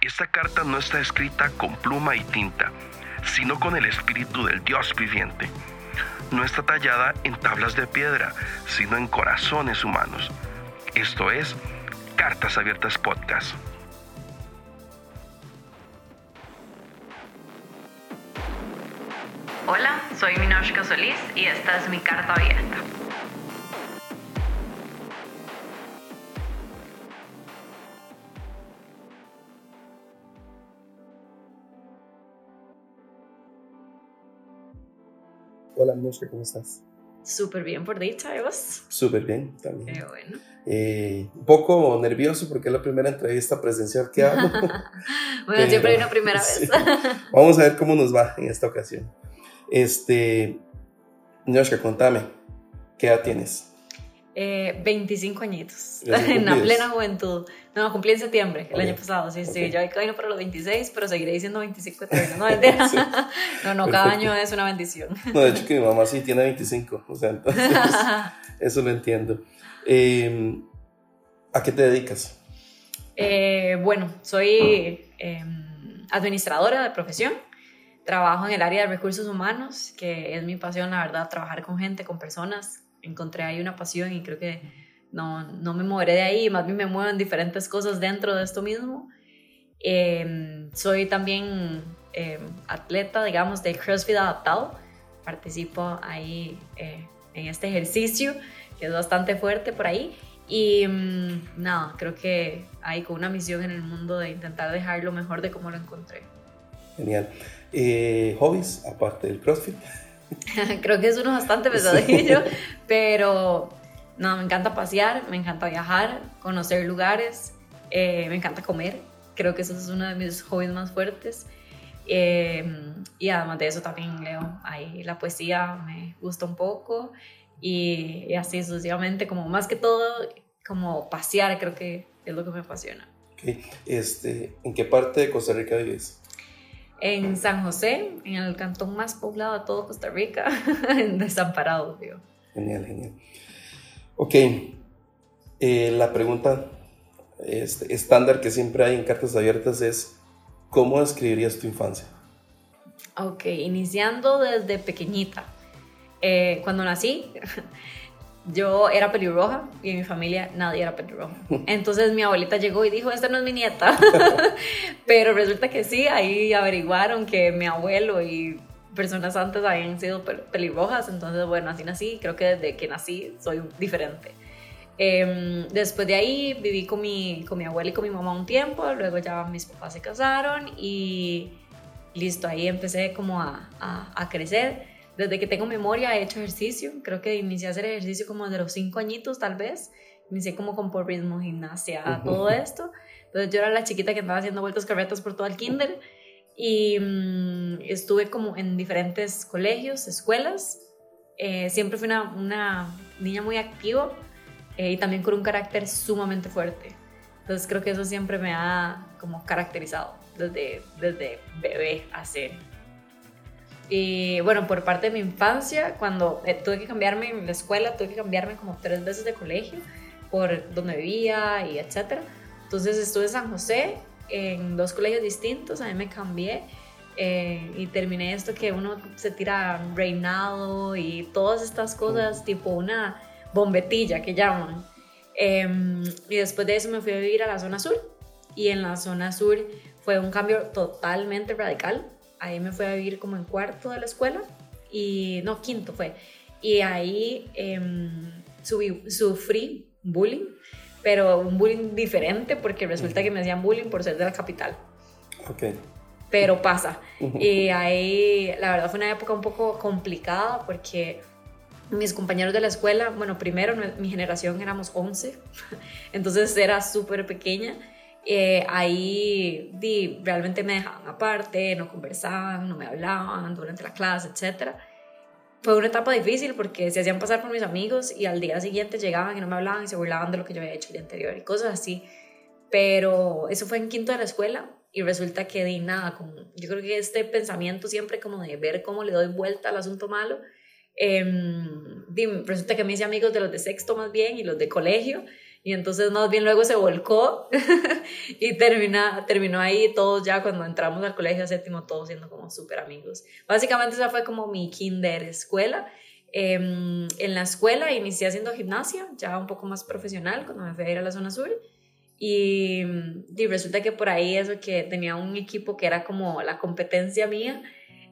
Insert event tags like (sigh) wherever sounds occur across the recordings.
Esta carta no está escrita con pluma y tinta, sino con el espíritu del Dios viviente. No está tallada en tablas de piedra, sino en corazones humanos. Esto es Cartas Abiertas Podcast. Hola, soy Minoshka Solís y esta es mi carta abierta. Minoshka, ¿cómo estás? Súper bien por dicha, ¿y vos? Súper bien, también. Qué bueno. Eh, un poco nervioso porque es la primera entrevista presencial que hago. (laughs) bueno, Pero, siempre hay una primera sí. vez. (laughs) Vamos a ver cómo nos va en esta ocasión. Este, Minoshka, contame, ¿qué edad tienes? Eh, 25 añitos, (laughs) en la plena juventud. No, cumplí en septiembre, el año pasado, sí, sí. Ok. Yo camino para los 26, pero seguiré diciendo 25 todavía. No. Sí. (laughs) no, no, cada año es una bendición. No, de hecho que mi mamá sí tiene 25, o sea, entonces (laughs) eso lo entiendo. Eh, ¿A qué te dedicas? Eh, bueno, soy eh, administradora de profesión. Trabajo en el área de recursos humanos, que es mi pasión, la verdad, trabajar con gente, con personas. Encontré ahí una pasión y creo que no, no me moveré de ahí, más bien me muevo en diferentes cosas dentro de esto mismo. Eh, soy también eh, atleta, digamos, de CrossFit adaptado. Participo ahí eh, en este ejercicio, que es bastante fuerte por ahí. Y mm, nada, creo que hay con una misión en el mundo de intentar dejar lo mejor de cómo lo encontré. Genial. Eh, ¿Hobbies, aparte del CrossFit? (laughs) (laughs) creo que es uno bastante pesadillo, pero no, me encanta pasear, me encanta viajar, conocer lugares, eh, me encanta comer. Creo que eso es uno de mis hobbies más fuertes. Eh, y además de eso también leo ahí la poesía, me gusta un poco y, y así sucesivamente, como más que todo, como pasear creo que es lo que me apasiona. Ok. Este, ¿En qué parte de Costa Rica vives? En San José, en el cantón más poblado de todo Costa Rica, (laughs) en Desamparado, digo. Genial, genial. Ok, eh, la pregunta este, estándar que siempre hay en cartas abiertas es, ¿cómo describirías tu infancia? Ok, iniciando desde pequeñita. Eh, cuando nací, (laughs) yo era pelirroja y en mi familia nadie era pelirroja. (laughs) Entonces mi abuelita llegó y dijo, esta no es mi nieta. (laughs) (laughs) Pero resulta que sí, ahí averiguaron que mi abuelo y personas antes habían sido pel- pelirrojas. Entonces, bueno, así nací. Creo que desde que nací soy diferente. Em, después de ahí viví con mi, con mi abuela y con mi mamá un tiempo. Luego ya mis papás se casaron y listo, ahí empecé como a, a, a crecer. Desde que tengo memoria he hecho ejercicio. Creo que inicié a hacer ejercicio como desde los cinco añitos tal vez. Inicié como con porrismo, gimnasia, Ujú. todo esto. Entonces yo era la chiquita que andaba haciendo vueltas carretas por todo el kinder. Y mm, estuve como en diferentes colegios, escuelas. Eh, siempre fui una, una niña muy activa eh, y también con un carácter sumamente fuerte. Entonces creo que eso siempre me ha como caracterizado desde, desde bebé hace. Y bueno, por parte de mi infancia, cuando eh, tuve que cambiarme en la escuela, tuve que cambiarme como tres veces de colegio por donde vivía y etcétera. Entonces estuve en San José en dos colegios distintos, a mí me cambié eh, y terminé esto que uno se tira reinado y todas estas cosas, tipo una bombetilla que llaman. Em, y después de eso me fui a vivir a la zona sur. Y en la zona sur fue un cambio totalmente radical. Ahí me fui a vivir como en cuarto de la escuela. Y no, quinto fue. Y ahí em, subí- sufrí bullying, pero un bullying diferente porque resulta que me hacían bullying por ser de la capital. Ok. Pero pasa. Y ahí, la verdad, fue una época un poco complicada porque mis compañeros de la escuela, bueno, primero mi generación éramos 11, (laughs) entonces era súper pequeña. Eh, ahí di, realmente me dejaban aparte, no conversaban, no me hablaban durante la clase, etc. Fue una etapa difícil porque se hacían pasar por mis amigos y al día siguiente llegaban y no me hablaban y se burlaban de lo que yo había hecho el día anterior y cosas así. Pero eso fue en quinto de la escuela y resulta que di nada, yo creo que este pensamiento siempre como de ver cómo le doy vuelta al asunto malo, eh, di, resulta que me hice amigos de los de sexto más bien y los de colegio Y entonces más bien luego se volcó (laughs) y termina, terminó ahí todos ya cuando entramos al colegio séptimo, todos siendo como súper amigos. Básicamente esa fue como mi kinder escuela. Em, en la escuela inicié haciendo gimnasia, ya un poco más profesional, cuando me fui a ir a la zona sur. Y, resulta que por ahí eso que tenía un equipo que era como la competencia mía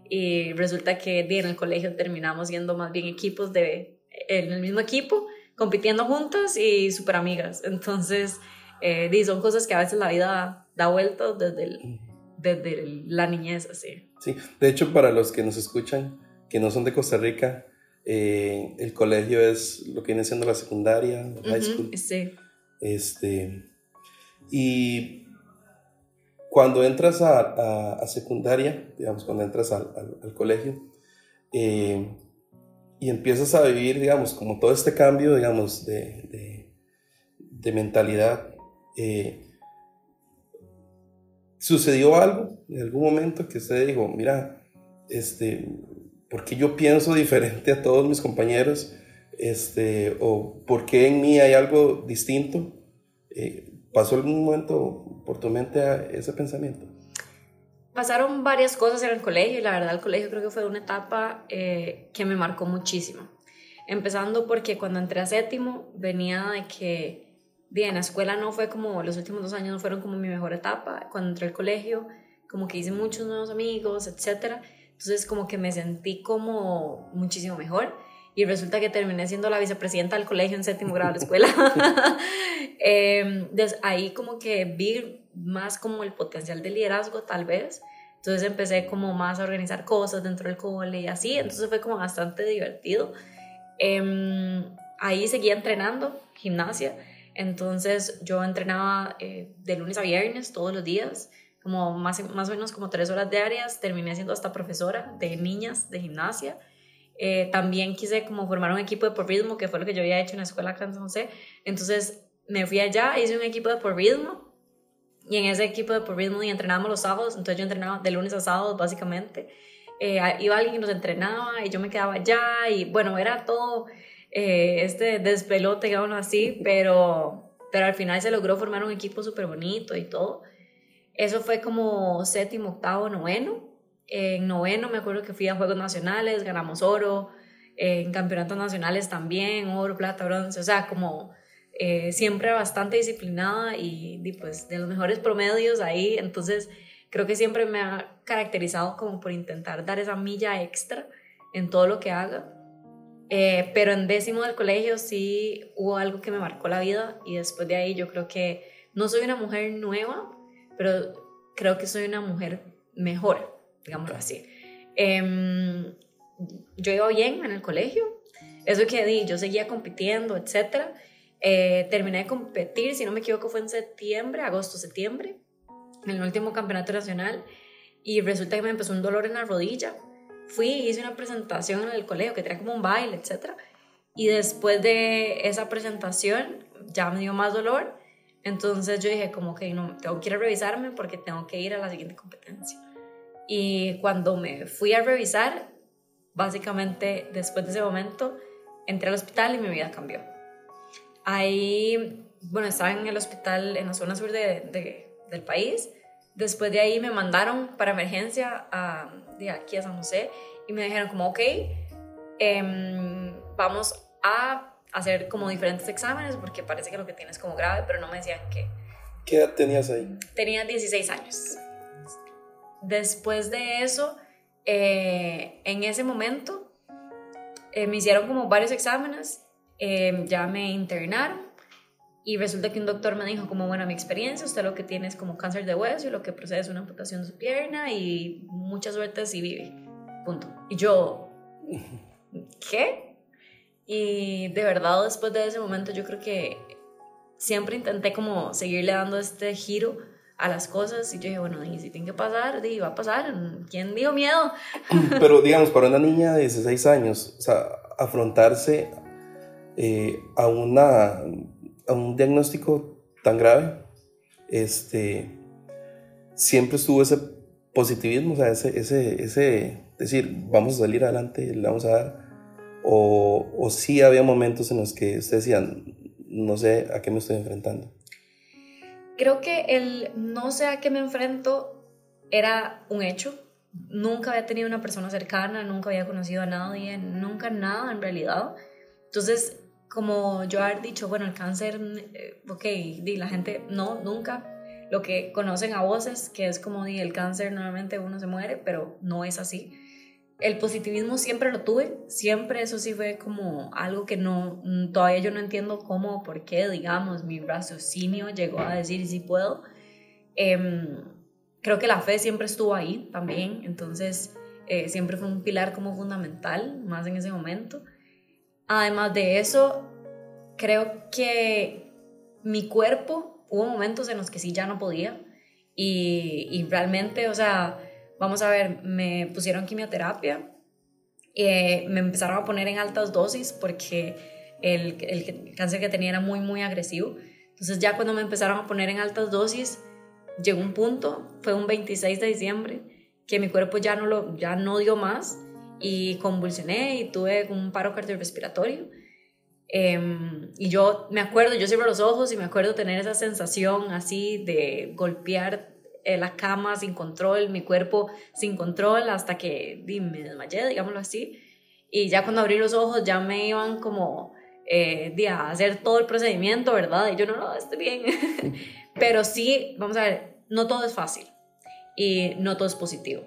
y resulta que en el colegio terminamos siendo más bien equipos de en el mismo equipo compitiendo juntas y súper amigas entonces eh, son cosas que a veces la vida da vueltas desde, desde la niñez así. Sí de hecho para los que nos escuchan que no son de Costa Rica eh, el colegio es lo que viene siendo la secundaria high school. sí. Este y cuando entras a, secundaria, digamos, cuando entras al, colegio, eh, y empiezas a vivir, digamos, como todo este cambio, digamos, de, mentalidad, eh, ¿sucedió algo en algún momento que usted dijo, mira, este, porque yo pienso diferente a todos mis compañeros? Este, o por qué en mí hay algo distinto? Eh, ¿Pasó algún momento por tu mente ese pensamiento? Pasaron varias cosas en el colegio y la verdad el colegio creo que fue una etapa eh, que me marcó muchísimo. Empezando porque cuando entré a séptimo venía de que bien, la escuela no fue como, los últimos dos años no fueron como mi mejor etapa. Cuando entré al colegio como que hice muchos nuevos amigos, etc. Entonces como que me sentí como muchísimo mejor y resulta que terminé siendo la vicepresidenta del colegio en séptimo grado de la escuela. (laughs) eh, ahí como que vi más como el potencial de liderazgo tal vez. Entonces empecé como más a organizar cosas dentro del cole y así, entonces fue como bastante divertido. Eh, ahí seguía entrenando gimnasia, entonces yo entrenaba eh, de lunes a viernes todos los días, como más, más o menos como tres horas diarias, terminé siendo hasta profesora de niñas de gimnasia. Eh, también quise como formar un equipo de porrismo, que fue lo que yo había hecho en la escuela acá en San. Entonces me fui allá, hice un equipo de porrismo y en ese equipo de porrismo y entrenábamos los sábados, entonces yo entrenaba de lunes a sábados básicamente. Eh, iba alguien y nos entrenaba y yo me quedaba allá y bueno, era todo eh, este despelote, digamos así, pero, pero al final se logró formar un equipo súper bonito y todo. Eso fue como séptimo, octavo, noveno. En noveno me acuerdo que fui a Juegos Nacionales, ganamos oro, en campeonatos nacionales también, oro, plata, bronce, o sea, como eh, siempre bastante disciplinada y, pues de los mejores promedios ahí, entonces creo que siempre me ha caracterizado como por intentar dar esa milla extra en todo lo que haga. Eh, pero en décimo del colegio sí hubo algo que me marcó la vida y después de ahí yo creo que no soy una mujer nueva, pero creo que soy una mujer mejor digámoslo así. Em, yo iba bien en el colegio, eso que di, yo seguía compitiendo, etc. Eh, terminé de competir, si no me equivoco, fue en septiembre, agosto, septiembre, en el último campeonato nacional, y resulta que me empezó un dolor en la rodilla. Fui, hice una presentación en el colegio que tenía como un baile, etc. Y después de esa presentación ya me dio más dolor. Entonces yo dije como que no, tengo que revisarme porque tengo que ir a la siguiente competencia. Y cuando me fui a revisar, básicamente después de ese momento, entré al hospital y mi vida cambió. Ahí, bueno, estaba en el hospital en la zona sur de, del país. Después de ahí me mandaron para emergencia a, de aquí a San José y me dijeron como, ok, em, vamos a hacer como diferentes exámenes porque parece que lo que tienes es como grave, pero no me decían qué. ¿Qué edad tenías ahí? Tenía 16 años. Después de eso, eh, en ese momento, eh, me hicieron como varios exámenes, eh, ya me internaron y resulta que un doctor me dijo como, bueno, mi experiencia, usted lo que tiene es como cáncer de hueso y lo que procede es una amputación de su pierna y mucha suerte si vive. Punto. Y yo, ¿qué? Y de verdad después de ese momento yo creo que siempre intenté como seguirle dando este giro a las cosas y yo dije, bueno, y si tiene que pasar, di, va a pasar, ¿quién dio miedo? (clears throat) Pero digamos, para una niña de 16 años, o sea, afrontarse eh, a, una, a un diagnóstico tan grave, este, siempre estuvo ese positivismo, o sea, ese, ese, ese decir, vamos a salir adelante, le vamos a dar, o, o sí había momentos en los que ustedes decían, no sé a qué me estoy enfrentando. Creo que el no sé a qué me enfrento era un hecho. Nunca había tenido una persona cercana, nunca había conocido a nadie, nunca nada en realidad. Entonces, como yo he dicho, bueno, el cáncer, eh, ok, di, la gente, no, nunca. Lo que conocen a voces, que es como di, el cáncer, normalmente uno se muere, pero no es así el positivismo siempre lo tuve, siempre eso sí fue como algo que no, mm, todavía yo no entiendo cómo, por qué, digamos, mi raciocinio llegó a decir si puedo. Em, creo que la fe siempre estuvo ahí también, entonces eh, siempre fue un pilar como fundamental, más en ese momento. Además de eso, creo que mi cuerpo, hubo momentos en los que sí ya no podía y, y realmente, o sea, vamos a ver, me pusieron quimioterapia, eh, me empezaron a poner en altas dosis porque el, el, cáncer que tenía era muy, muy agresivo. Entonces ya cuando me empezaron a poner en altas dosis, llegó un punto, fue un 26 de diciembre, que mi cuerpo ya no, lo, ya no dio más y convulsioné y tuve un paro cardiorrespiratorio. Em, y yo me acuerdo, yo cierro los ojos y me acuerdo tener esa sensación así de golpear eh, la cama sin control, mi cuerpo sin control, hasta que me desmayé, digámoslo así. Y ya cuando abrí los ojos ya me iban como eh, a hacer todo el procedimiento, ¿verdad? Y yo no, no, estoy bien. (laughs) Pero sí, vamos a ver, no todo es fácil y no todo es positivo.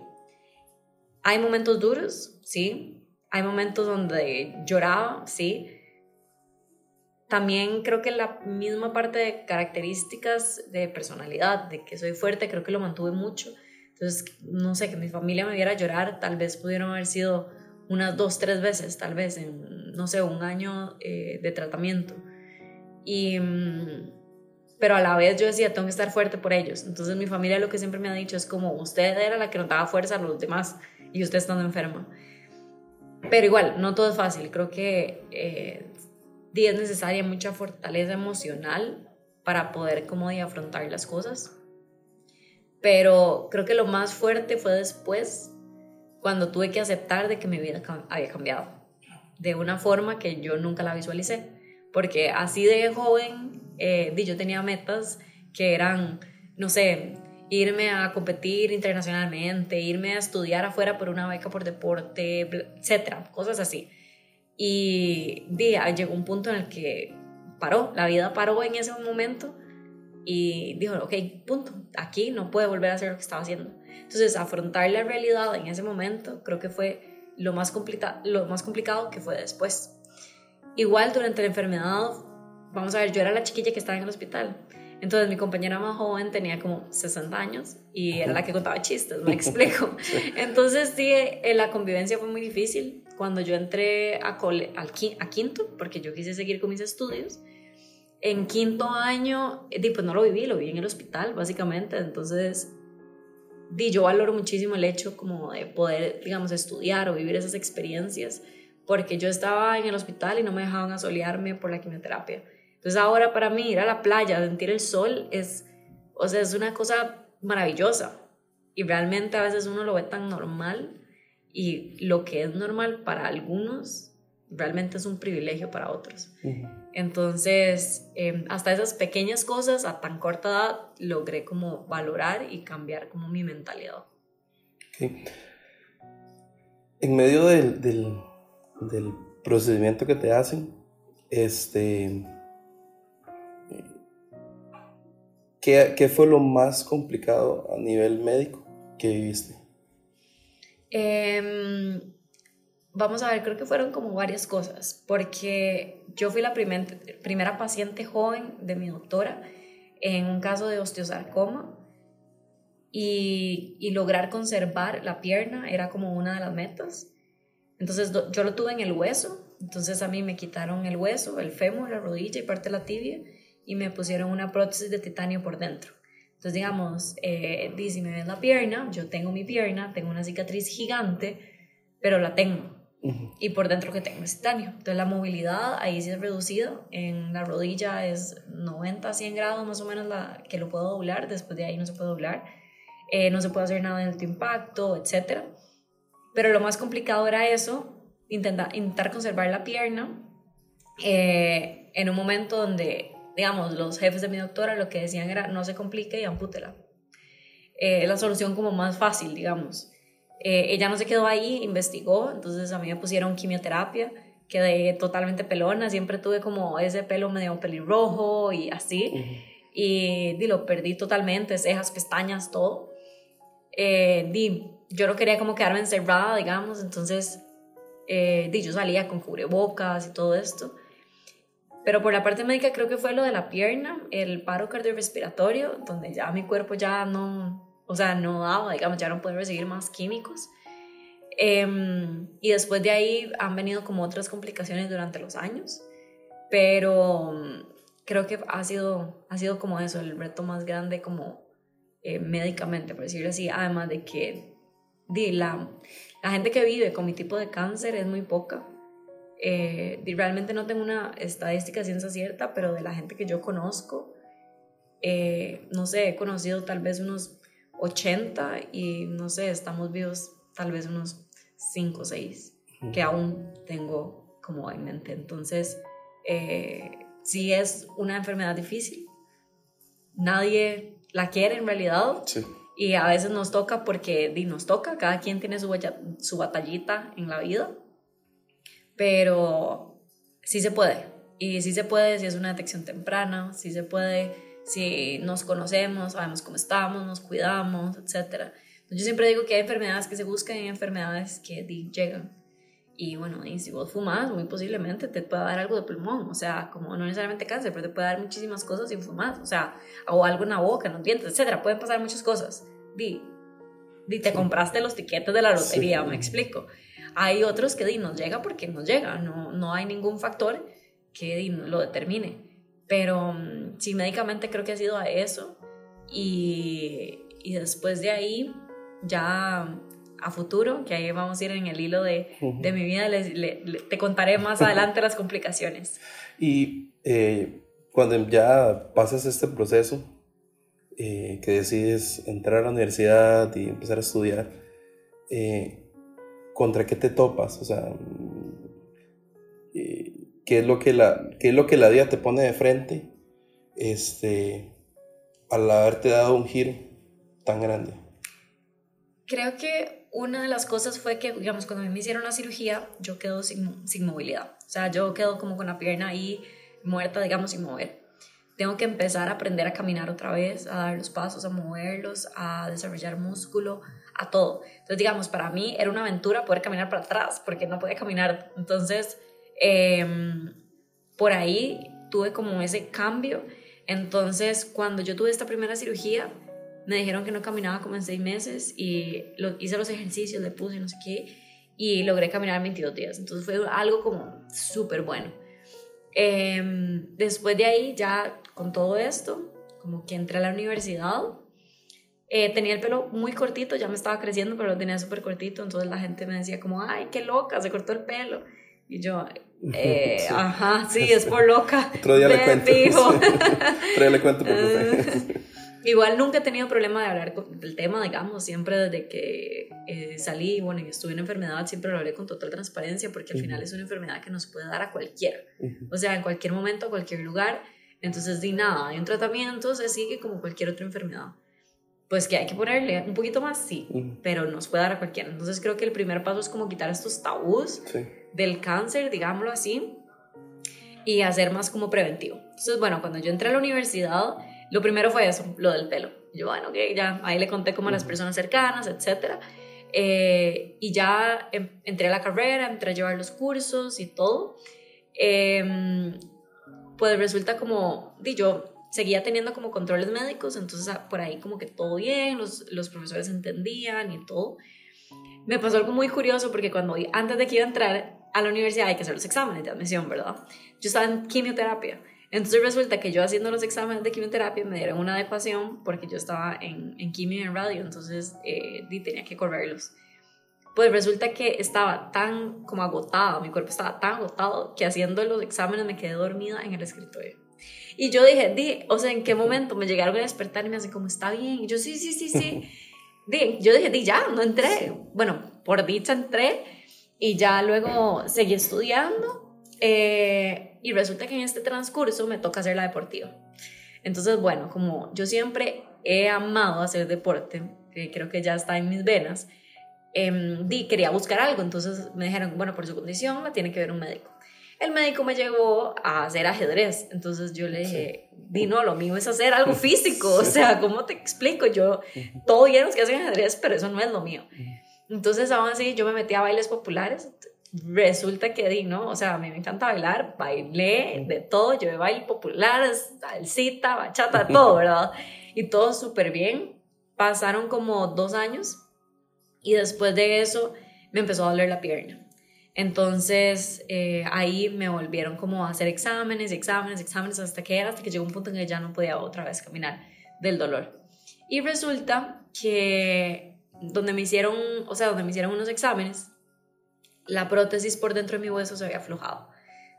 Hay momentos duros, sí. Hay momentos donde lloraba, sí también creo que la misma parte de características de personalidad, de que soy fuerte, creo que lo mantuve mucho. Entonces, no sé, que mi familia me viera llorar, tal vez pudieron haber sido unas dos, tres veces, tal vez en, no sé, un año eh, de tratamiento. Y, mm, pero a la vez yo decía, tengo que estar fuerte por ellos. Entonces mi familia lo que siempre me ha dicho es como, usted era la que nos daba fuerza a los demás y usted estando enferma. Pero igual, no todo es fácil. Creo que eh, es necesaria mucha fortaleza emocional para poder como de afrontar las cosas. Pero creo que lo más fuerte fue después, cuando tuve que aceptar de que mi vida había cambiado, de una forma que yo nunca la visualicé. Porque así de joven, eh, yo tenía metas que eran, no sé, irme a competir internacionalmente, irme a estudiar afuera por una beca por deporte, etcétera, cosas así. Y día, llegó un punto en el que paró, la vida paró en ese momento y dijo, ok, punto, aquí no puede volver a hacer lo que estaba haciendo. Entonces, afrontar la realidad en ese momento creo que fue lo más, lo más complicado que fue después. Igual durante la enfermedad, vamos a ver, yo era la chiquilla que estaba en el hospital. Entonces mi compañera más joven tenía como 60 años y era la que contaba chistes, me (laughs) explico. Entonces sí, eh, la convivencia fue muy difícil cuando yo entré a, cole, al, a quinto, porque yo quise seguir con mis estudios, en quinto año, eh, pues no lo viví, lo vi en el hospital, básicamente. Entonces, di, yo valoro muchísimo el hecho como de poder, digamos, estudiar o vivir esas experiencias, porque yo estaba en el hospital y no me dejaban asolearme por la quimioterapia. Entonces ahora para mí ir a la playa, sentir el sol, es, o sea, es una cosa maravillosa. Y realmente a veces uno lo ve tan normal y lo que es normal para algunos realmente es un privilegio para otros. Entonces, em, hasta esas pequeñas cosas a tan corta edad logré como valorar y cambiar como mi mentalidad. En medio del, del, del, procedimiento que te hacen, este, ¿qué, ¿qué fue lo más complicado a nivel médico que viviste? Em, vamos a ver, creo que fueron como varias cosas, porque yo fui la primera paciente joven de mi doctora en un caso de osteosarcoma y, y, lograr conservar la pierna era como una de las metas. Entonces yo lo tuve en el hueso, entonces a mí me quitaron el hueso, el fémur, la rodilla y parte de la tibia y me pusieron una prótesis de titanio por dentro. Entonces, digamos, eh, si me ven la pierna, yo tengo mi pierna, tengo una cicatriz gigante, pero la tengo. Y por dentro que tengo es titanio. Entonces, la movilidad ahí sí es reducida. En la rodilla es 90, 100 grados más o menos la, que lo puedo doblar. Después de ahí no se puede doblar. Eh, no se puede hacer nada en alto impacto, etc. Pero lo más complicado era eso, intentar, intentar conservar la pierna. Eh, en un momento donde, digamos, los jefes de mi doctora lo que decían era no se complique y ampútela. Eh, la solución como más fácil, digamos. Eh, ella no se quedó ahí, investigó, entonces a mí me pusieron quimioterapia, quedé totalmente pelona, siempre tuve como ese pelo medio pelirrojo y así, y di, lo perdí totalmente, cejas, pestañas, todo. Eh, di, yo no quería como quedarme encerrada, digamos, entonces eh, di, yo salía con cubrebocas y todo esto. Pero por la parte médica creo que fue lo de la pierna, el paro cardiorrespiratorio, donde ya mi cuerpo ya no, o sea, no daba, digamos, ya no puede recibir más químicos. Em, y después de ahí han venido como otras complicaciones durante los años, pero mm, creo que ha sido, ha sido como eso, el reto más grande como eh, médicamente, por decirlo así, además de que di, la, la gente que vive con mi tipo de cáncer es muy poca. Eh, realmente no tengo una estadística ciencia cierta, pero de la gente que yo conozco, eh, no sé, he conocido tal vez unos 80 y no sé, estamos vivos tal vez unos 5 o 6 que aún tengo como en mente. Entonces, eh, sí es una enfermedad difícil. Nadie la quiere en realidad. Y a veces nos toca porque nos toca, cada quien tiene su, su batallita en la vida. Pero sí se puede. Y sí se puede si es una detección temprana, sí se puede si nos conocemos, sabemos cómo estamos, nos cuidamos, etc. Yo siempre digo que hay enfermedades que se buscan y hay enfermedades que llegan. Y bueno, y si vos fumas, muy posiblemente te pueda dar algo de pulmón, o sea, como no necesariamente cáncer, pero te puede dar muchísimas cosas si fumas, o sea, o algo en la boca, en los dientes, etc. Pueden pasar muchas cosas. Di, di te compraste los tiquetes de la lotería, me explico. Hay otros que nos llega porque nos llega, no, no hay ningún factor que lo determine. Pero mm, sí, médicamente creo que ha sido a eso. Y, y después de ahí, ya a futuro, que ahí vamos a ir en el hilo de, de mi vida, te contaré más adelante las complicaciones. (laughs) Y eh, cuando ya pasas este proceso, eh, que decides entrar a la universidad y empezar a estudiar, eh, ¿contra qué te topas? O sea, qué es lo que la, qué es lo que la vida te pone de frente este, al haberte dado un giro tan grande. Creo que una de las cosas fue que, digamos, cuando me hicieron la cirugía, yo quedo sin, sin movilidad. O sea, yo quedo como con la pierna ahí muerta, digamos, sin mover. Tengo que empezar a aprender a caminar otra vez, a dar los pasos, a moverlos, a desarrollar músculo, a todo. Entonces, digamos, para mí era una aventura poder caminar para atrás, porque no podía caminar. Entonces, Em, por ahí tuve como ese cambio. Entonces, cuando yo tuve esta primera cirugía, me dijeron que no caminaba como en seis meses y lo, hice los ejercicios, le puse no sé qué, y logré caminar en 22 días. Entonces fue algo como súper bueno. Em, después de ahí, ya con todo esto, como que entré a la universidad, eh, tenía el pelo muy cortito, ya me estaba creciendo, pero lo tenía súper cortito, entonces la gente me decía como, ay, qué loca, se cortó el pelo. Y yo, (laughs) eh, Ajá, sí, es por loca. (laughs) Otro día le cuento. (laughs) Otro día le cuento por Igual nunca he tenido problema de hablar del tema, digamos, siempre desde que eh, salí, bueno, y estuve en enfermedad, siempre lo hablé con total transparencia, porque al final es una enfermedad que nos puede dar a cualquiera, o sea, en cualquier momento, a cualquier lugar, entonces di nada, hay un tratamiento, se sigue como cualquier otra enfermedad. Pues que hay que ponerle un poquito más, sí, pero nos puede dar a cualquiera. Entonces creo que el primer paso es como quitar estos tabús. Sí del cáncer, digámoslo así, y hacer más como preventivo. Entonces, bueno, cuando yo entré a la universidad, lo primero fue eso, lo del pelo. Yo, bueno, que ya ahí le conté como a las personas cercanas, etc. Eh, y ya em, entré a la carrera, entré a llevar los cursos y todo. Em, pues resulta como, di yo seguía teniendo como controles médicos, entonces ah, por ahí como que todo bien, los, los profesores entendían y todo. Me pasó algo muy curioso porque cuando antes de que iba a entrar a la universidad hay que hacer los exámenes de admisión, ¿verdad? Yo estaba en quimioterapia. Entonces resulta que yo haciendo los exámenes de quimioterapia me dieron una adecuación porque yo estaba en, en quimio y en radio, entonces eh, tenía que correrlos. Pues resulta que estaba tan como agotada, mi cuerpo estaba tan agotado que haciendo los exámenes me quedé dormida en el escritorio. Y yo dije, di, o sea, ¿en qué momento me llegaron a despertar y me hacen como, está bien? Y yo, sí, sí, sí, sí. di, yo dije, di, ya, no entré. Bueno, por dicha entré y ya luego seguí estudiando. Eh, y resulta que en este transcurso me toca hacer la deportiva. Entonces, bueno, como yo siempre he amado hacer deporte, que creo que ya está en mis venas, eh, di, quería buscar algo, entonces me dijeron, bueno, por su condición la tiene que ver un médico. El médico me llevó a hacer ajedrez, entonces yo le dije, di, no, lo mío es hacer algo (laughs) físico, o sea, ¿cómo te explico? Yo, todo bien los que hacen ajedrez, pero eso no es lo mío. Entonces, aún así, yo me metí a bailes populares, resulta que di, ¿no? O sea, a mí me encanta bailar, bailé de todo, de baile popular, salsita, bachata, todo, (laughs) ¿verdad? Y todo súper bien. Pasaron como dos años y después de eso me empezó a doler la pierna. Entonces eh, ahí me volvieron como a hacer exámenes, exámenes, exámenes hasta que hasta que llegó un punto en que ya no podía otra vez caminar del dolor. Y resulta que donde me hicieron, o sea, donde me hicieron unos exámenes, la prótesis por dentro de mi hueso se había aflojado.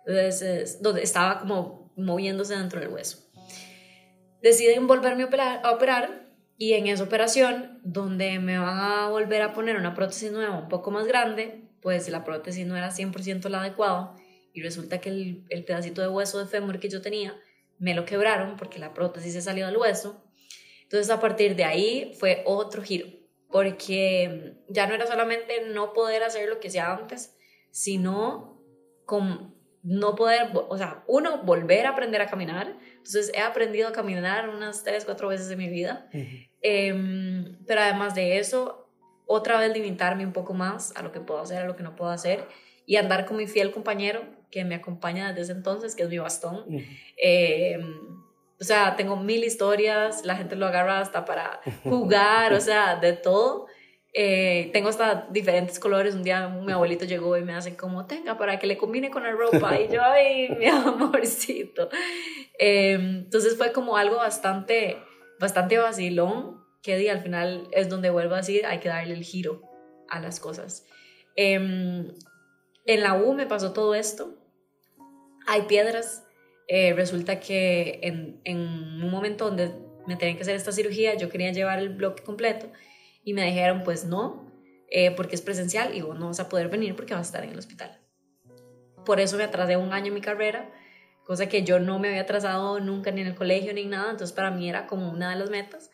Entonces, donde estaba como moviéndose dentro del hueso. Deciden volverme a operar, a operar y en esa operación, donde me van a volver a poner una prótesis nueva un poco más grande, pues la prótesis no era 100% la adecuada y resulta que el, el, pedacito de hueso de fémur que yo tenía me lo quebraron porque la prótesis se salió del hueso. Entonces a partir de ahí fue otro giro, porque ya no era solamente no poder hacer lo que hacía antes, sino con no poder, o sea, uno, volver a aprender a caminar. Entonces he aprendido a caminar unas tres, cuatro veces en mi vida. Uh -huh. eh, pero además de eso, otra vez limitarme un poco más a lo que puedo hacer, a lo que no puedo hacer. Y andar con mi fiel compañero que me acompaña desde ese entonces, que es mi bastón. Uh -huh. eh, o sea, tengo mil historias, la gente lo agarra hasta para (laughs) jugar, o sea, de todo. Eh, tengo hasta diferentes colores. Un día mi abuelito llegó y me hace como, tenga, para que le combine con la ropa. Y yo, ay, mi (laughs) amorcito. Eh, entonces fue como algo bastante, bastante vacilón, que di, al final es donde vuelvo a decir, hay que darle el giro a las cosas. Eh, en la U me pasó todo esto. Hay piedras. Eh, resulta que en, un momento donde me tenían que hacer esta cirugía, yo quería llevar el bloque completo y me dijeron, pues no, eh, porque es presencial y vos no vas a poder venir porque vas a estar en el hospital. Por eso me atrasé un año en mi carrera, cosa que yo no me había atrasado nunca ni en el colegio ni nada, entonces para mí era como una de las metas.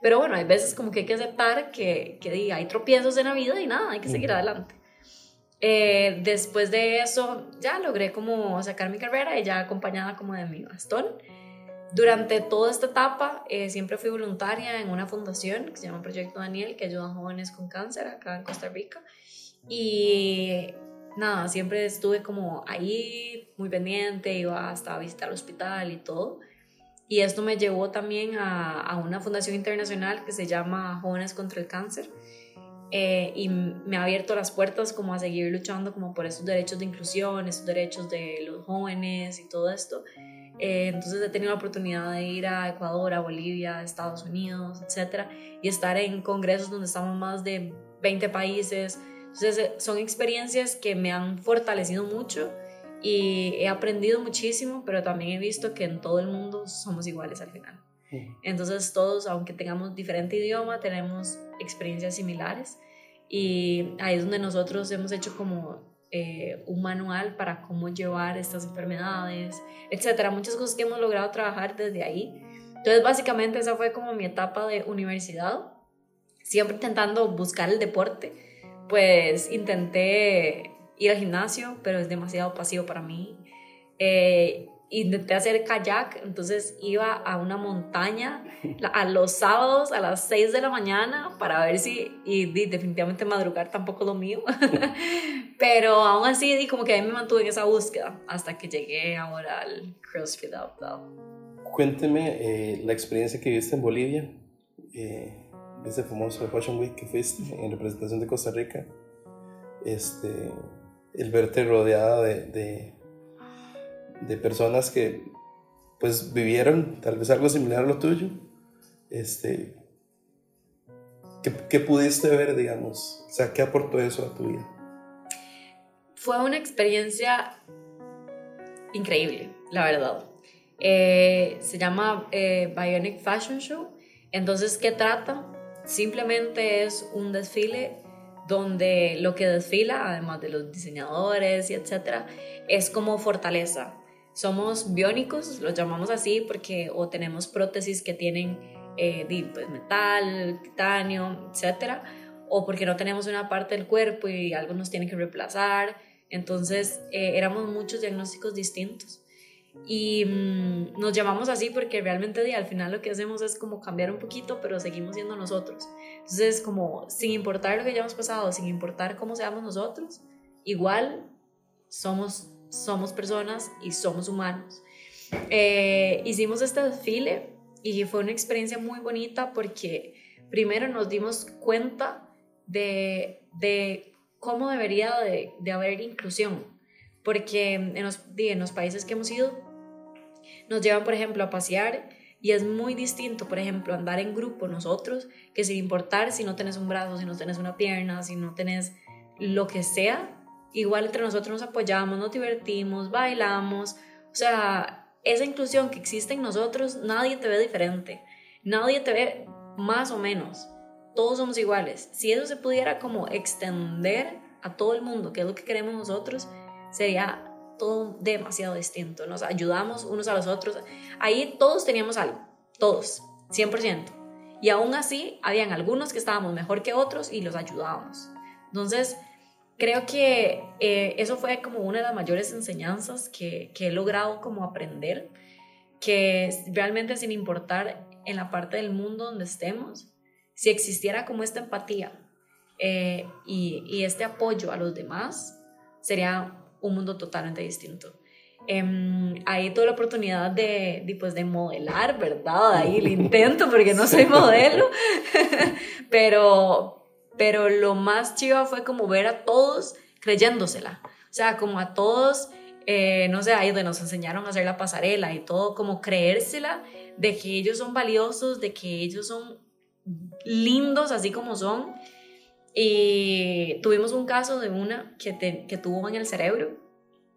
Pero bueno, hay veces como que hay que aceptar que, que hay tropiezos en la vida y nada, hay que seguir adelante. Eh, después de eso ya logré como sacar mi carrera y ya acompañada como de mi bastón. Durante toda esta etapa eh, siempre fui voluntaria en una fundación que se llama Proyecto Daniel, que ayuda a jóvenes con cáncer acá en Costa Rica. Y nada, siempre estuve como ahí, muy pendiente, iba hasta a visitar el hospital y todo. Y esto me llevó también a, a una fundación internacional que se llama Jóvenes contra el Cáncer. Eh, y me ha abierto las puertas como a seguir luchando como por esos derechos de inclusión, esos derechos de los jóvenes y todo esto. Eh, entonces he tenido la oportunidad de ir a Ecuador, a Bolivia, a Estados Unidos, etcétera, y estar en congresos donde estamos más de 20 países. Entonces eh, son experiencias que me han fortalecido mucho y he aprendido muchísimo, pero también he visto que en todo el mundo somos iguales al final. Entonces todos, aunque tengamos diferente idioma, tenemos experiencias similares y ahí es donde nosotros hemos hecho como eh, un manual para cómo llevar estas enfermedades, etcétera. Muchas cosas que hemos logrado trabajar desde ahí. Entonces, básicamente, esa fue como mi etapa de universidad, siempre intentando buscar el deporte. Pues intenté ir al gimnasio, pero es demasiado pasivo para mí. Eh, intenté hacer kayak, entonces iba a una montaña a los sábados a las 6 de la mañana para ver si, y, definitivamente madrugar tampoco lo mío, (laughs) pero aún así di como que ahí me mantuve en esa búsqueda hasta que llegué ahora al CrossFit Out Cuénteme eh, la experiencia que viste en Bolivia, eh, ese famoso Fashion Week que fuiste en representación de Costa Rica, este, el verte rodeada de, de personas que pues vivieron tal vez algo similar a lo tuyo. Este, ¿qué, ¿Qué pudiste ver, digamos? O sea, ¿qué aportó eso a tu vida? Fue una experiencia increíble, la verdad. Eh, se llama eh, Bionic Fashion Show. Entonces, ¿qué trata? Simplemente es un desfile donde lo que desfila, además de los diseñadores y etcétera, es como fortaleza somos biónicos, los llamamos así porque o tenemos prótesis que tienen eh, pues, metal, titanio, etcétera, o porque no tenemos una parte del cuerpo y algo nos tiene que reemplazar. Entonces, eh, éramos muchos diagnósticos distintos. Y mm, nos llamamos así porque realmente al final lo que hacemos es como cambiar un poquito, pero seguimos siendo nosotros. Entonces, como sin importar lo que hayamos pasado, sin importar cómo seamos nosotros, igual somos, somos personas y somos humanos. Eh, hicimos este desfile y fue una experiencia muy bonita porque primero nos dimos cuenta de, de cómo debería de, de, haber inclusión, porque en los, en los países que hemos ido nos llevan, por ejemplo, a pasear y es muy distinto, por ejemplo, andar en grupo nosotros, que sin importar si no tenés un brazo, si no tenés una pierna, si no tenés lo que sea, igual entre nosotros nos apoyamos, nos divertimos, bailamos, o sea, esa inclusión que existe en nosotros, nadie te ve diferente, nadie te ve más o menos, todos somos iguales. Si eso se pudiera como extender a todo el mundo, que es lo que queremos nosotros, sería todo demasiado distinto. Nos ayudamos unos a los otros. Ahí todos teníamos algo, todos, 100%. Y aún así, habían algunos que estábamos mejor que otros y los ayudábamos. Entonces, creo que eh, eso fue como una de las mayores enseñanzas que, que he logrado como aprender, que realmente sin importar en la parte del mundo donde estemos, si existiera como esta empatía eh, y, y, este apoyo a los demás, sería un mundo totalmente distinto. Eh, ahí tuve la oportunidad de, de, pues, de modelar, ¿verdad? Ahí lo intento porque no soy modelo, (laughs) pero, pero lo más chiva fue como ver a todos creyéndosela, o sea, como a todos, eh, no sé, ahí donde nos enseñaron a hacer la pasarela y todo, como creérsela de que ellos son valiosos, de que ellos son lindos así como son. Y tuvimos un caso de una que, que tuvo en el cerebro,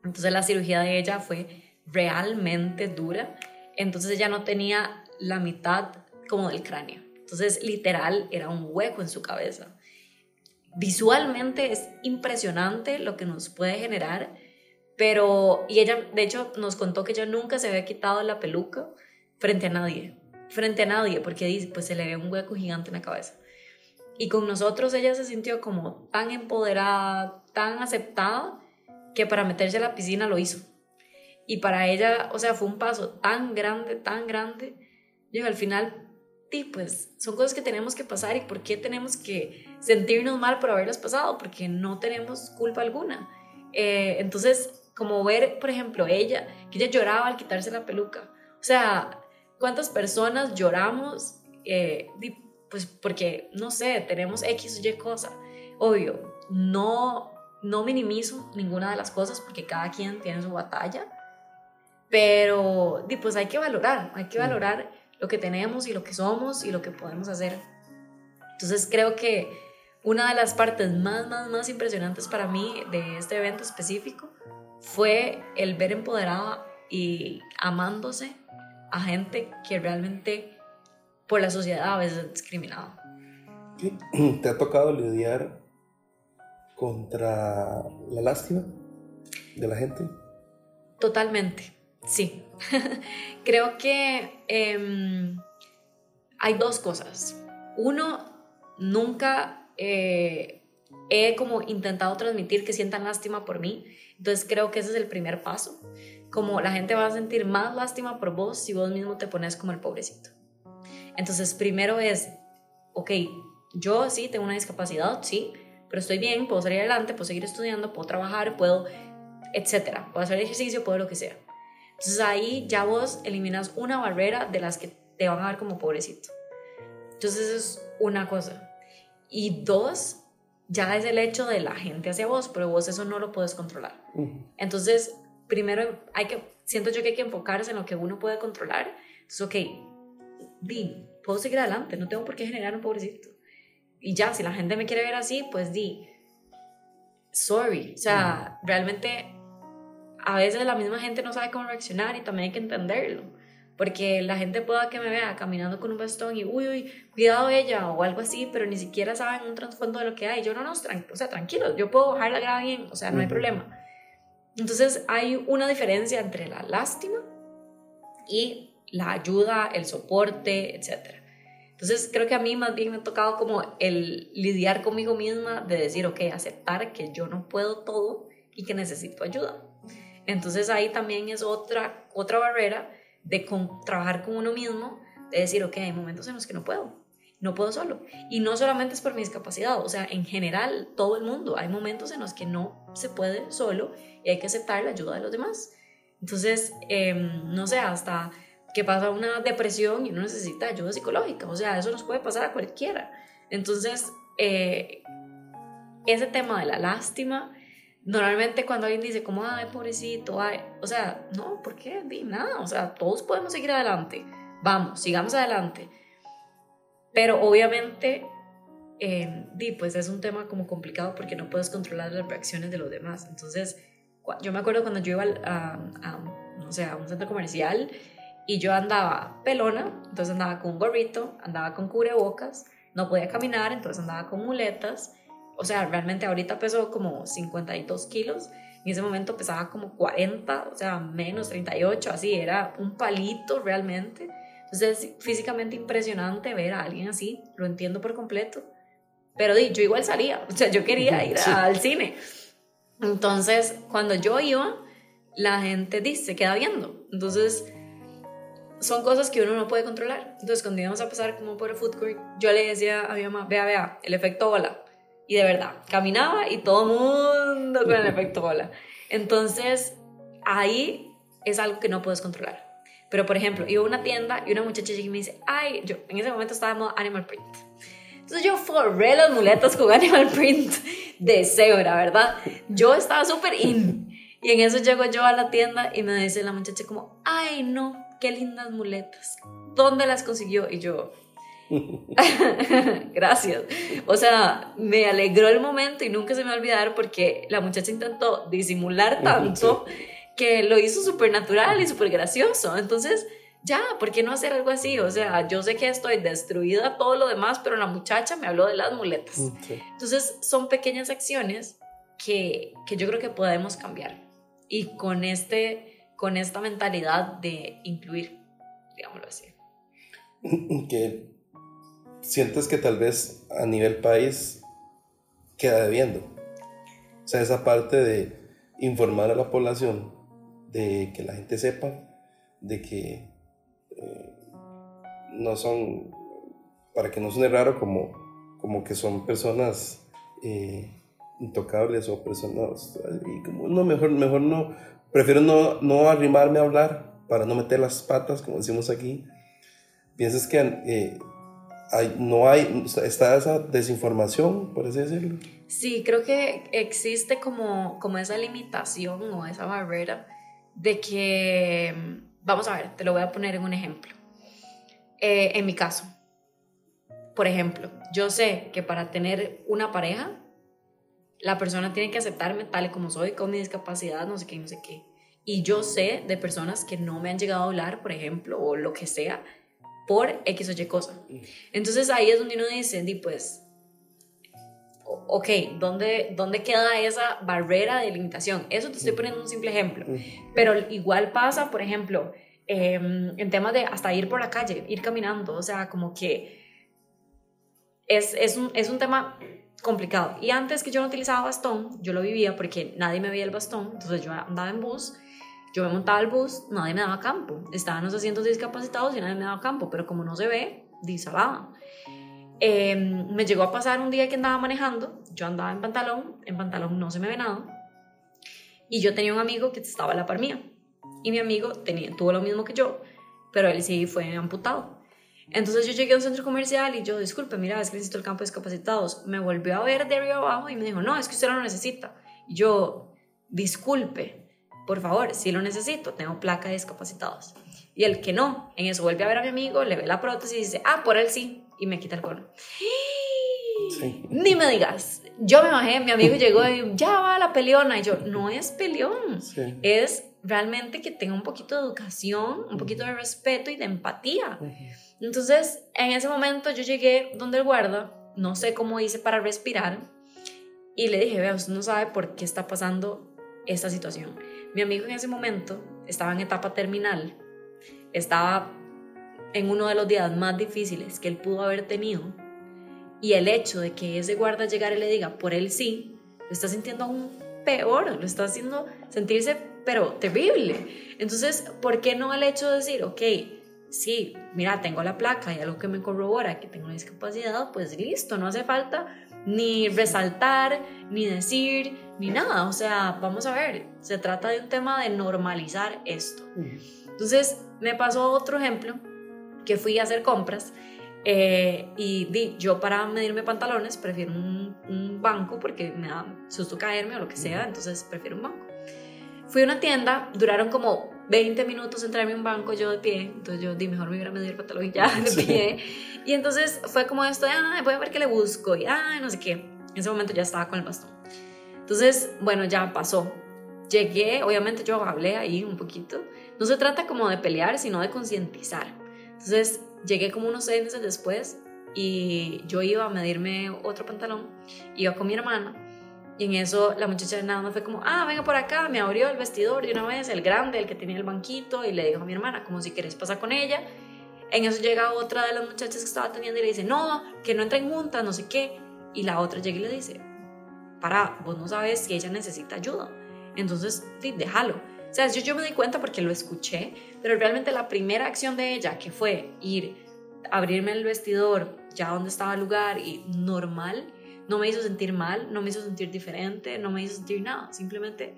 entonces la cirugía de ella fue realmente dura, entonces ella no tenía la mitad como del cráneo. Entonces, literal, era un hueco en su cabeza visualmente es impresionante lo que nos puede generar, pero, y ella de hecho nos contó que ella nunca se había quitado la peluca frente a nadie, frente a nadie, porque pues se le ve un hueco gigante en la cabeza. Y con nosotros ella se sintió como tan empoderada, tan aceptada, que para meterse a la piscina lo hizo. Y para ella, o sea, fue un paso tan grande, tan grande. Yo al final pues son cosas que tenemos que pasar y por qué tenemos que sentirnos mal por haberlas pasado, porque no tenemos culpa alguna. Eh, entonces, como ver, por ejemplo, ella, que ella lloraba al quitarse la peluca. O sea, ¿cuántas personas lloramos? Eh, pues porque, no sé, tenemos X o Y cosa. Obvio, no, no minimizo ninguna de las cosas porque cada quien tiene su batalla, pero pues hay que valorar, hay que valorar lo que tenemos y lo que somos y lo que podemos hacer. Entonces creo que una de las partes más, más, más impresionantes para mí de este evento específico fue el ver empoderada y amándose a gente que realmente por la sociedad a veces es discriminada. ¿Te ha tocado lidiar contra la lástima de la gente? Totalmente. Sí, (laughs) creo que em, hay dos cosas. Uno, nunca eh, he como intentado transmitir que sientan lástima por mí, entonces creo que ese es el primer paso. Como la gente va a sentir más lástima por vos si vos mismo te pones como el pobrecito. Entonces, primero es, ok, yo sí tengo una discapacidad, sí, pero estoy bien, puedo salir adelante, puedo seguir estudiando, puedo trabajar, puedo, etcétera, puedo hacer ejercicio, puedo lo que sea. Entonces ahí ya vos eliminas una barrera de las que te van a ver como pobrecito. Entonces eso es una cosa. Y dos, ya es el hecho de la gente hacia vos, pero vos eso no lo puedes controlar. Entonces, primero hay que, siento yo que hay que enfocarse en lo que uno puede controlar. Entonces, ok, di, puedo seguir adelante, no tengo por qué generar un pobrecito. Y ya, si la gente me quiere ver así, pues di, sorry. O sea, realmente a veces la misma gente no sabe cómo reaccionar y también hay que entenderlo. Porque la gente pueda que me vea caminando con un bastón y, uy, uy, cuidado ella o algo así, pero ni siquiera saben un trasfondo de lo que hay. Yo no, no, o sea, tranquilo, yo puedo bajar la grada bien, o sea, no hay problema. Entonces hay una diferencia entre la lástima y la ayuda, el soporte, etc. Entonces creo que a mí más bien me ha tocado como el lidiar conmigo misma de decir, ok, aceptar que yo no puedo todo y que necesito ayuda. Entonces ahí también es otra, otra barrera de trabajar con uno mismo, de decir, ok, hay momentos en los que no puedo, no puedo solo. Y no solamente es por mi discapacidad, o sea, en general, todo el mundo, hay momentos en los que no se puede solo y hay que aceptar la ayuda de los demás. Entonces, em, no sé, hasta que pasa una depresión y uno necesita ayuda psicológica, o sea, eso nos puede pasar a cualquiera. Entonces, eh, ese tema de la lástima, normalmente cuando alguien dice como, ay, pobrecito, ay, o sea, no, ¿por qué? Di nada, o sea, todos podemos seguir adelante, vamos, sigamos adelante. Pero obviamente, eh, di, pues es un tema como complicado porque no puedes controlar las reacciones de los demás. Entonces, yo me acuerdo cuando yo iba a, no sé, a un centro comercial y yo andaba pelona, entonces andaba con un gorrito, andaba con cubrebocas, no podía caminar, entonces andaba con muletas. O sea, realmente ahorita peso como 52 kilos. En ese momento pesaba como 40, o sea, menos 38, así, era un palito realmente. Entonces es físicamente impresionante ver a alguien así, lo entiendo por completo. Pero yo igual salía, o sea, yo quería ir al cine. Entonces, cuando yo iba, la gente dice, se queda viendo. Entonces, son cosas que uno no puede controlar. Entonces, cuando íbamos a pasar como por el food court, yo le decía a mi mamá, vea, vea, el efecto bola. Y de verdad, caminaba y todo mundo con el efecto bola. Entonces, ahí es algo que no puedes controlar. Pero, por ejemplo, iba a una tienda y una muchacha me dice, ay, yo en ese momento estaba en modo animal print. Entonces yo forré las muletas con animal print de cebra, ¿verdad? Yo estaba súper in. Y en eso llego yo a la tienda y me dice la muchacha como, ay, no, qué lindas muletas. ¿Dónde las consiguió? Y yo, (laughs) Gracias. O sea, me alegró el momento y nunca se me va a olvidar porque la muchacha intentó disimular tanto que lo hizo súper natural y súper gracioso. Entonces, ya, ¿por qué no hacer algo así? O sea, yo sé que estoy destruida todo lo demás, pero la muchacha me habló de las muletas. Entonces, son pequeñas acciones que, que yo creo que podemos cambiar. Y con, este, con esta mentalidad de incluir, digámoslo así. (laughs) Que sientes que tal vez a nivel país queda debiendo. O sea, esa parte de informar a la población de que la gente sepa de que eh, no son, para que no suene raro, como, como que son personas eh, intocables o personas, no, mejor, mejor no, prefiero no, no arrimarme a hablar para no meter las patas, como decimos aquí. ¿Piensas que eh, hay, no hay, está esa desinformación, por así decirlo? Sí, creo que existe como, como esa limitación o esa barrera de que, vamos a ver, te lo voy a poner en un ejemplo. Eh, en mi caso, por ejemplo, yo sé que para tener una pareja, la persona tiene que aceptarme tal y como soy, con mi discapacidad, no sé qué, no sé qué. Y yo sé de personas que no me han llegado a hablar, por ejemplo, o lo que sea, por X o Y cosa. Entonces ahí es donde uno dice, di pues, ok, ¿dónde, ¿dónde queda esa barrera de limitación? Eso te estoy poniendo un simple ejemplo, pero igual pasa, por ejemplo, em, en temas de hasta ir por la calle, ir caminando, o sea, como que es, es, un, es un tema complicado. Y antes que yo no utilizaba bastón, yo lo vivía porque nadie me veía el bastón, entonces yo andaba en bus, yo me montaba al bus, nadie me daba campo, estaban los asientos discapacitados y nadie me daba campo, pero como no se ve, disalaba. Em, me llegó a pasar un día que andaba manejando, yo andaba en pantalón, en pantalón no se me ve nada, y yo tenía un amigo que estaba a la par mía, y mi amigo tenía, tuvo lo mismo que yo, pero él sí fue amputado. Entonces yo llegué a un centro comercial y yo, disculpe, mira, es que necesito el campo de discapacitados. Me volvió a ver de arriba abajo y me dijo, no, es que usted no lo necesita. Y yo, disculpe, por favor, sí lo necesito, tengo placa de discapacitados. Y el que no, en eso vuelve a ver a mi amigo, le ve la prótesis y dice, ah, por él sí y me quita el cono. Ni me digas. Yo me bajé, mi amigo llegó y ya va la peleona. Y yo, no es peleón. Es realmente que tenga un poquito de educación, un poquito de respeto y de empatía. Entonces, en ese momento yo llegué donde el guarda, no sé cómo hice para respirar, y le dije, vea, usted no sabe por qué está pasando esta situación. Mi amigo en ese momento estaba en etapa terminal, estaba en uno de los días más difíciles que él pudo haber tenido y el hecho de que ese guarda llegara y le diga por él sí, lo está sintiendo aún peor, lo está haciendo sentirse pero terrible. Entonces, ¿por qué no el hecho de decir, ok, sí, mira, tengo la placa y algo que me corrobora que tengo una discapacidad, pues listo, no hace falta ni resaltar, ni decir, ni nada. O sea, vamos a ver, se trata de un tema de normalizar esto. Entonces, me pasó otro ejemplo, que fui a hacer compras eh, y di, yo para medirme pantalones prefiero un, un, banco porque me da susto caerme o lo que sea, entonces prefiero un banco. Fui a una tienda, duraron como 20 minutos en traerme un banco yo de pie, entonces yo di mejor me hubiera medir pantalón y ya (laughs) de pie. Y entonces fue como esto de, ah, voy a ver qué le busco y, ah, no sé qué. En ese momento ya estaba con el bastón. Entonces, bueno, ya pasó. Llegué, obviamente yo hablé ahí un poquito. No se trata como de pelear, sino de concientizar. Entonces, llegué como unos seis meses después y yo iba a medirme otro pantalón, iba con mi hermana y en eso la muchacha nada me fue como, ah, venga por acá, me abrió el vestidor de una vez, el grande, el que tenía el banquito, y le dijo a mi hermana, como si quieres pasar con ella. En eso llega otra de las muchachas que estaba teniendo y le dice, no, que no entren juntas, no sé qué. Y la otra llega y le dice, para, vos no sabes si ella necesita ayuda. Entonces, déjalo. O sea, yo, yo me di cuenta porque lo escuché, pero realmente la primera acción de ella, que fue ir, abrirme el vestidor ya donde estaba el lugar y normal, no me hizo sentir mal, no me hizo sentir diferente, no me hizo sentir nada. Simplemente,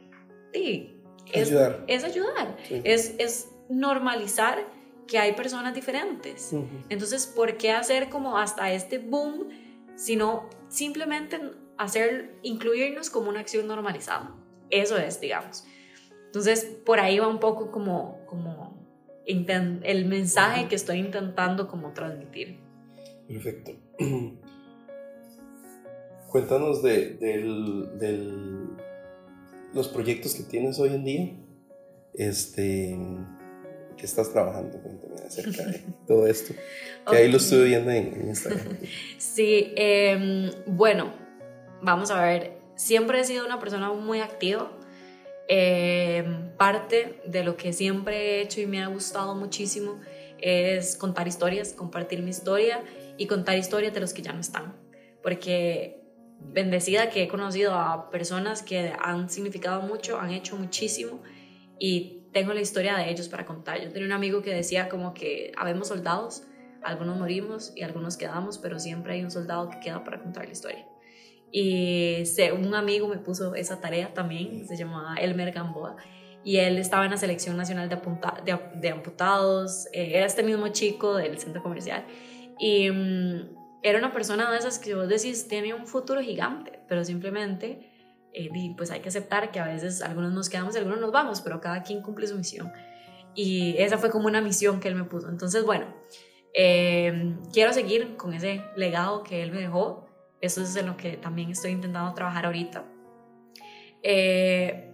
sí, es ayudar. Es, ayudar. Es, es normalizar que hay personas diferentes. Entonces, ¿por qué hacer como hasta este boom, sino simplemente hacer, incluirnos como una acción normalizada? Eso es, digamos. Entonces, por ahí va un poco como, como el mensaje que estoy intentando como transmitir. Perfecto. (clears throat) (clears throat) Cuéntanos de, los proyectos que tienes hoy en día. Este, ¿Qué estás trabajando? Cuéntame acerca de (laughs) todo esto. Que ahí lo estuve viendo en, Instagram. (laughs) sí, em, bueno, vamos a ver. Siempre he sido una persona muy activa. Em, parte de lo que siempre he hecho y me ha gustado muchísimo es contar historias, compartir mi historia y contar historias de los que ya no están. Porque bendecida que he conocido a personas que han significado mucho, han hecho muchísimo y tengo la historia de ellos para contar. Yo tenía un amigo que decía como que habemos soldados, algunos morimos y algunos quedamos, pero siempre hay un soldado que queda para contar la historia. Y un amigo me puso esa tarea también, se llamaba Elmer Gamboa, y él estaba en la selección nacional de, de, amputados, eh, era este mismo chico del centro comercial. Y mm, era una persona de esas que vos decís tiene un futuro gigante, pero simplemente eh, pues hay que aceptar que a veces algunos nos quedamos y algunos nos vamos, pero cada quien cumple su misión. Y esa fue como una misión que él me puso. Entonces, bueno, em, quiero seguir con ese legado que él me dejó. Eso es en lo que también estoy intentando trabajar ahorita. Eh,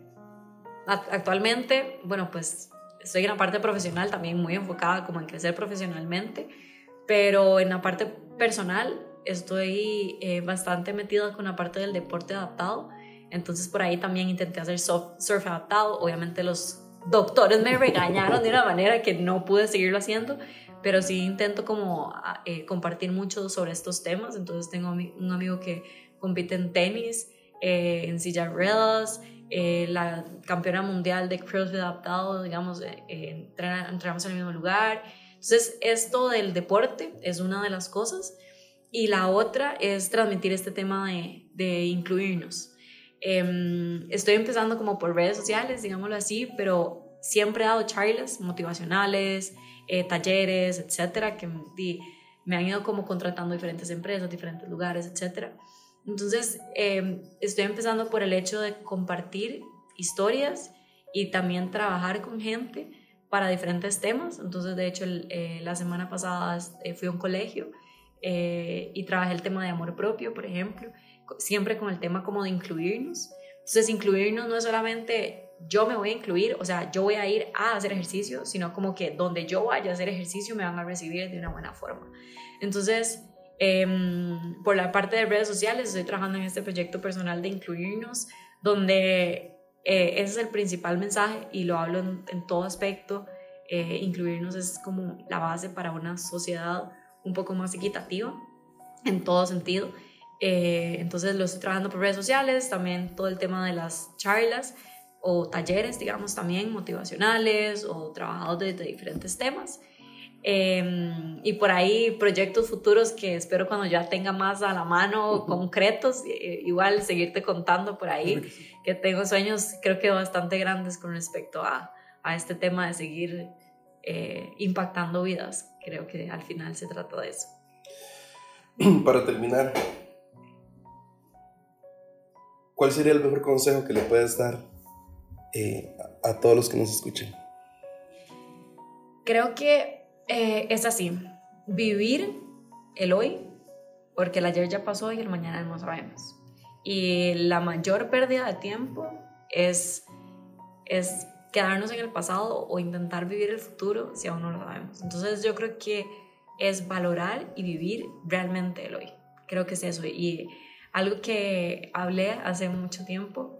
actualmente, bueno, pues estoy en la parte profesional también muy enfocada como en crecer profesionalmente, pero en la parte personal estoy eh, bastante metida con la parte del deporte adaptado. Entonces por ahí también intenté hacer surf adaptado. Obviamente los doctores me (laughs) regañaron de una manera que no pude seguirlo haciendo, pero sí intento como ah, eh, compartir mucho sobre estos temas. Entonces tengo un amigo que compite en tenis, eh, en silla de ruedas, la campeona mundial de CrossFit adaptado, digamos, entramos en el mismo lugar. Entonces, esto del deporte es una de las cosas y la otra es transmitir este tema de, incluirnos. Em, estoy empezando como por redes sociales, digámoslo así, pero siempre he dado charlas motivacionales, eh, talleres, etcétera, que me han ido como contratando diferentes empresas, diferentes lugares, etcétera. Entonces, em, estoy empezando por el hecho de compartir historias y también trabajar con gente para diferentes temas. Entonces, de hecho, eh, la semana pasada eh, fui a un colegio eh, y trabajé el tema de amor propio, por ejemplo, siempre con el tema como de incluirnos. Entonces, incluirnos no es solamente yo me voy a incluir, o sea, yo voy a ir a hacer ejercicio, sino como que donde yo vaya a hacer ejercicio me van a recibir de una buena forma. Entonces, em, por la parte de redes sociales, estoy trabajando en este proyecto personal de incluirnos, donde ese es el principal mensaje y lo hablo en, todo aspecto. incluirnos es como la base para una sociedad un poco más equitativa en todo sentido. entonces lo estoy trabajando por redes sociales, también todo el tema de las charlas o talleres, digamos, también motivacionales o trabajados de, diferentes temas. Em, y por ahí proyectos futuros que espero cuando ya tenga más a la mano, concretos, igual seguirte contando por ahí, que tengo sueños creo que bastante grandes con respecto a, a este tema de seguir eh, impactando vidas. Creo que al final se trata de eso. (clears throat) Para terminar, ¿cuál sería el mejor consejo que le puedes dar eh, a todos los que nos escuchen? Creo que eh, es así, vivir el hoy, porque el ayer ya pasó y el mañana no sabemos. Y la mayor pérdida de tiempo es, es quedarnos en el pasado o intentar vivir el futuro si aún no lo sabemos. Entonces yo creo que es valorar y vivir realmente el hoy. Creo que es eso. Y algo que hablé hace mucho tiempo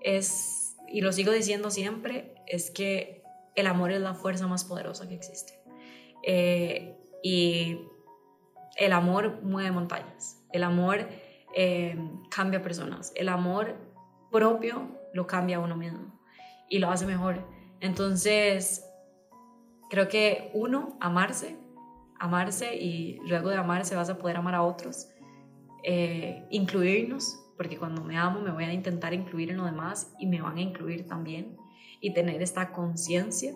es y lo sigo diciendo siempre, es que el amor es la fuerza más poderosa que existe. Eh, y el amor mueve montañas, el amor eh, cambia personas, el amor propio lo cambia a uno mismo y lo hace mejor. Entonces, creo que uno, amarse, amarse y luego de amarse vas a poder amar a otros, eh, incluirnos, porque cuando me amo me voy a intentar incluir en lo demás y me van a incluir también y tener esta conciencia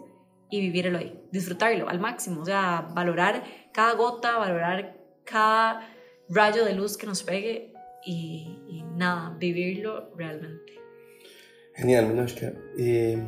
y vivirlo ahí, disfrutarlo al máximo, o sea, valorar cada gota, valorar cada rayo de luz que nos pegue y, nada, vivirlo realmente. Genial, Minoshka. Eh,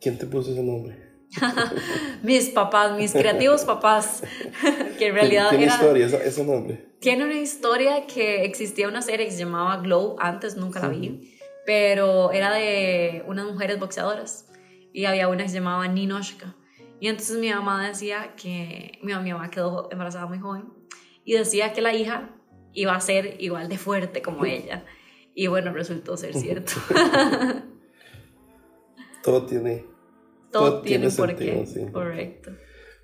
¿Quién te puso ese nombre? (laughs) mis papás, mis creativos papás, (laughs) que en realidad ¿Tiene historia ese, nombre? Tiene una historia que existía una serie que se llamaba Glow, antes nunca la vi, pero era de unas mujeres boxeadoras y había una que se llamaba Ninoshka. Y entonces mi mamá decía que mi, mi mamá quedó embarazada muy joven y decía que la hija iba a ser igual de fuerte como (laughs) ella. Y bueno, resultó ser cierto. (laughs) Todo tiene todo, tiene, un porqué. Correcto.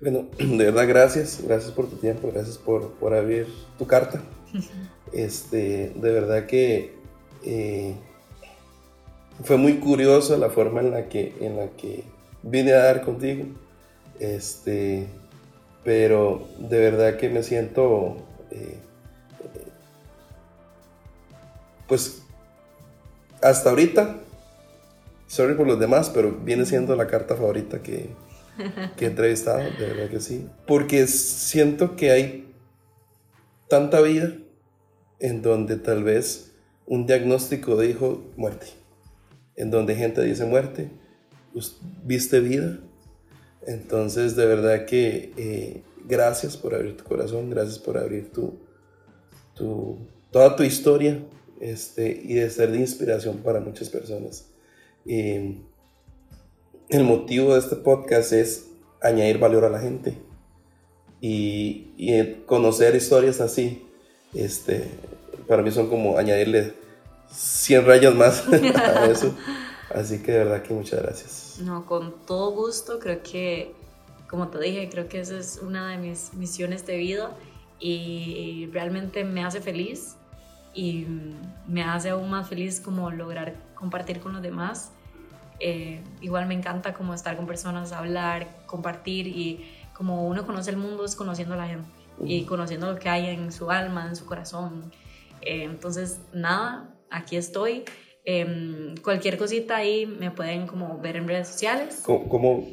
Bueno, de verdad, gracias. Gracias por tu tiempo. Gracias por, por abrir tu carta. este, de verdad que eh, fue muy curioso la forma en la que, en la que vine a dar contigo. Este, pero de verdad que me siento. Eh, pues hasta ahorita sorry por los demás, pero viene siendo la carta favorita que, que he entrevistado, de verdad que sí. Porque siento que hay tanta vida en donde tal vez un diagnóstico dijo muerte, en donde gente dice muerte, viste vida. Entonces, de verdad que eh, gracias por abrir tu corazón, gracias por abrir tu, tu, toda tu historia este, y de ser de inspiración para muchas personas. Eh, el motivo de este podcast es añadir valor a la gente y, conocer historias así. Este, para mí son como añadirle 100 rayas más (laughs) a (laughs) eso. Así que de verdad que muchas gracias. No, con todo gusto. Creo que, como te dije, creo que esa es una de mis misiones de vida y realmente me hace feliz y me hace aún más feliz como lograr compartir con los demás eh, igual me encanta como estar con personas, hablar, compartir y como uno conoce el mundo es conociendo a la gente y conociendo lo que hay en su alma, en su corazón. Eh, entonces, nada, aquí estoy. Em, cualquier cosita ahí me pueden como ver en redes sociales. ¿Cómo?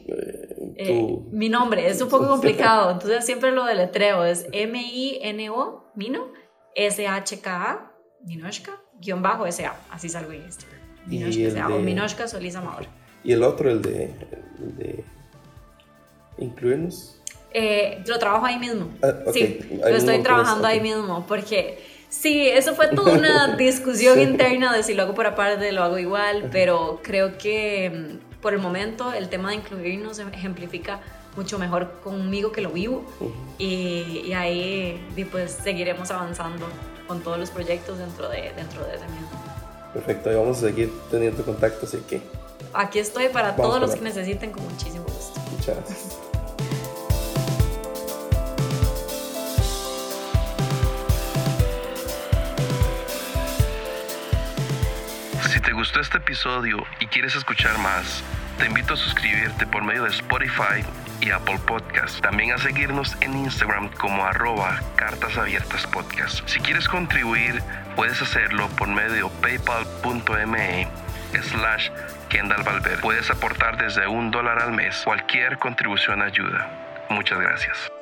Eh, mi nombre es un poco complicado, (laughs) entonces siempre lo deletreo, es M-I-N-O, Mino, S-H-K-A, Minoshka, guion bajo S-A, así salgo en Instagram. Minoshka, Solís Amador. ¿Y el otro, el de, de incluirnos? Eh, lo trabajo ahí mismo. Ah, sí, lo estoy trabajando ahí mismo porque sí, eso fue toda una (laughs) discusión interna de si lo hago por aparte, lo hago igual, pero creo que mm, por el momento el tema de incluirnos ejemplifica mucho mejor conmigo que lo vivo y, y, ahí pues seguiremos avanzando con todos los proyectos dentro de, dentro de ese mismo. Perfecto, y vamos a seguir teniendo contacto, así que Aquí estoy para Vamos todos los que necesiten con muchísimo gusto. muchas gracias. Gustó este episodio y quieres escuchar más, te invito a suscribirte por medio de Spotify y Apple Podcast. También a seguirnos en Instagram como arroba cartas abiertas podcast. Si quieres contribuir, puedes hacerlo por medio paypal.me slash Kendall Valverde. Puedes aportar desde un dólar al mes. Cualquier contribución ayuda. Muchas gracias.